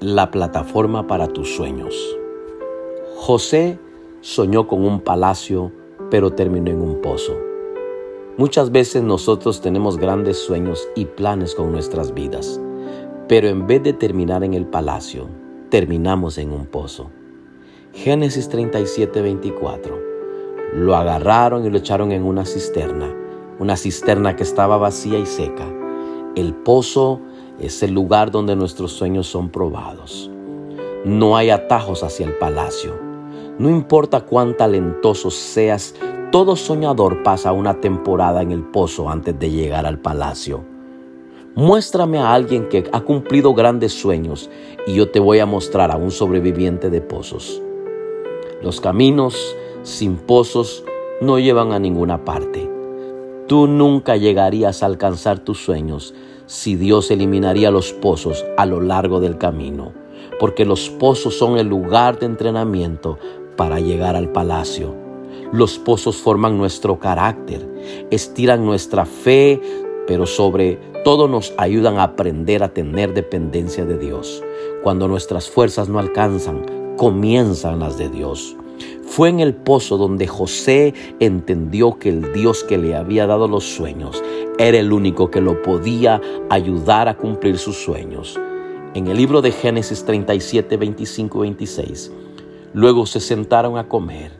la plataforma para tus sueños. José soñó con un palacio, pero terminó en un pozo. Muchas veces nosotros tenemos grandes sueños y planes con nuestras vidas, pero en vez de terminar en el palacio, terminamos en un pozo. Génesis 37, 24. Lo agarraron y lo echaron en una cisterna, una cisterna que estaba vacía y seca. El pozo es el lugar donde nuestros sueños son probados. No hay atajos hacia el palacio. No importa cuán talentoso seas, todo soñador pasa una temporada en el pozo antes de llegar al palacio. Muéstrame a alguien que ha cumplido grandes sueños y yo te voy a mostrar a un sobreviviente de pozos. Los caminos sin pozos no llevan a ninguna parte. Tú nunca llegarías a alcanzar tus sueños si Dios eliminaría los pozos a lo largo del camino, porque los pozos son el lugar de entrenamiento para llegar al palacio. Los pozos forman nuestro carácter, estiran nuestra fe, pero sobre todo nos ayudan a aprender a tener dependencia de Dios. Cuando nuestras fuerzas no alcanzan, comienzan las de Dios. Fue en el pozo donde José entendió que el Dios que le había dado los sueños era el único que lo podía ayudar a cumplir sus sueños. En el libro de Génesis 37, 25 26, luego se sentaron a comer.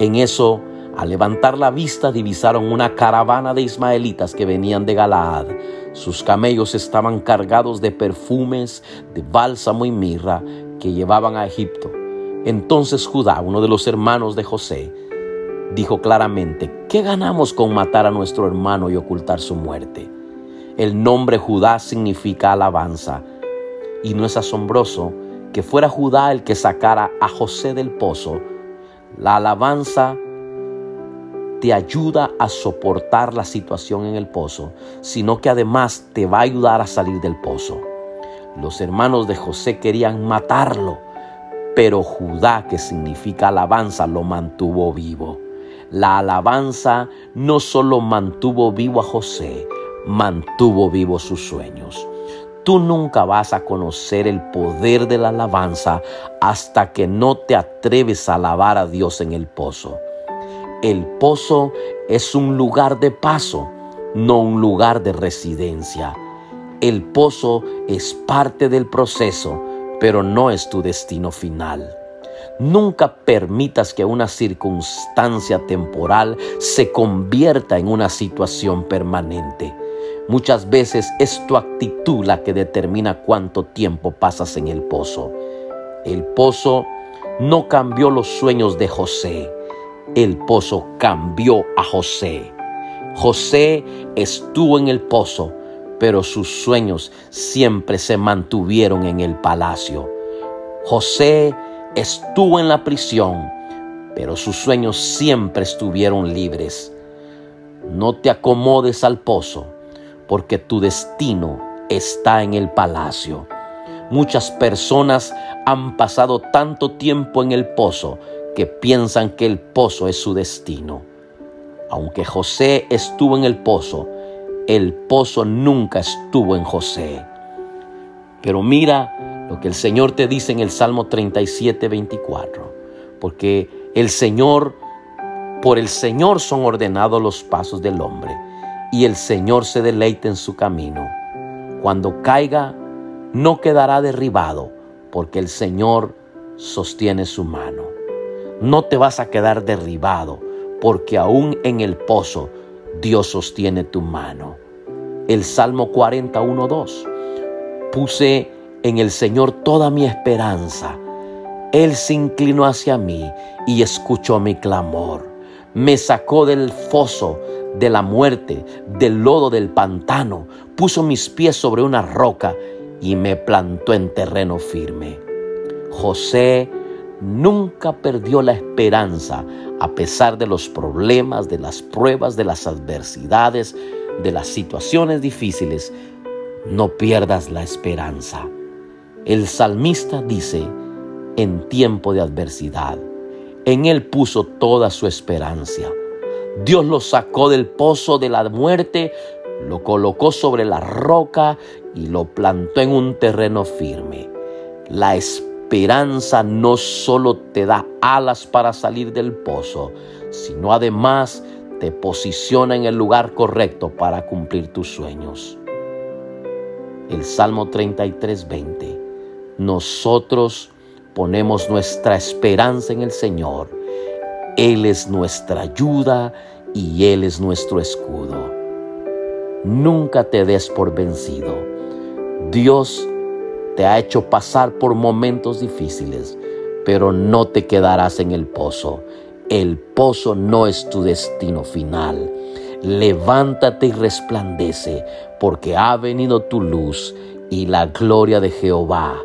En eso, al levantar la vista, divisaron una caravana de ismaelitas que venían de Galaad. Sus camellos estaban cargados de perfumes, de bálsamo y mirra que llevaban a Egipto. Entonces Judá, uno de los hermanos de José, dijo claramente, ¿qué ganamos con matar a nuestro hermano y ocultar su muerte? El nombre Judá significa alabanza, y no es asombroso que fuera Judá el que sacara a José del pozo. La alabanza te ayuda a soportar la situación en el pozo, sino que además te va a ayudar a salir del pozo. Los hermanos de José querían matarlo, pero Judá, que significa alabanza, lo mantuvo vivo. La alabanza no solo mantuvo vivo a José, mantuvo vivo sus sueños. Tú nunca vas a conocer el poder de la alabanza hasta que no te atreves a alabar a Dios en el pozo. El pozo es un lugar de paso, no un lugar de residencia. El pozo es parte del proceso pero no es tu destino final. Nunca permitas que una circunstancia temporal se convierta en una situación permanente. Muchas veces es tu actitud la que determina cuánto tiempo pasas en el pozo. El pozo no cambió los sueños de José. El pozo cambió a José. José estuvo en el pozo, pero sus sueños siempre se mantuvieron en el palacio. José estuvo en la prisión, pero sus sueños siempre estuvieron libres. No te acomodes al pozo, porque tu destino está en el palacio. Muchas personas han pasado tanto tiempo en el pozo que piensan que el pozo es su destino. Aunque José estuvo en el pozo, el pozo nunca estuvo en José. Pero mira lo que el Señor te dice en el Salmo 37, 24. Porque el Señor, por el Señor son ordenados los pasos del hombre, y el Señor se deleita en su camino. Cuando caiga, no quedará derribado, porque el Señor sostiene su mano. No te vas a quedar derribado, porque aún en el pozo Dios sostiene tu mano. El Salmo 41, 2. Puse en el Señor toda mi esperanza. Él se inclinó hacia mí y escuchó mi clamor. Me sacó del foso de la muerte, del lodo del pantano, puso mis pies sobre una roca y me plantó en terreno firme. José nunca perdió la esperanza a pesar de los problemas, de las pruebas, de las adversidades, de las situaciones difíciles. No pierdas la esperanza. El salmista dice, en tiempo de adversidad, en él puso toda su esperanza. Dios lo sacó del pozo de la muerte, lo colocó sobre la roca y lo plantó en un terreno firme. La esperanza no solo te da alas para salir del pozo, sino además te posiciona en el lugar correcto para cumplir tus sueños. El Salmo 33, 20. Nosotros ponemos nuestra esperanza en el Señor. Él es nuestra ayuda y Él es nuestro escudo. Nunca te des por vencido. Dios te ha hecho pasar por momentos difíciles, pero no te quedarás en el pozo. El pozo no es tu destino final. Levántate y resplandece, porque ha venido tu luz y la gloria de Jehová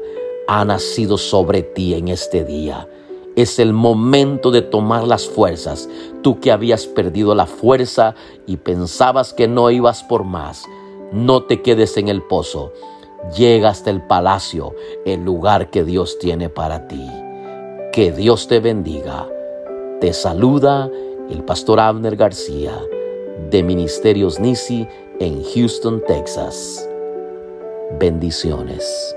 ha nacido sobre ti en este día. Es el momento de tomar las fuerzas. Tú que habías perdido la fuerza y pensabas que no ibas por más, no te quedes en el pozo. Llega hasta el palacio, el lugar que Dios tiene para ti. Que Dios te bendiga. Te saluda el pastor Abner García de Ministerios Nisi en Houston, Texas. Bendiciones.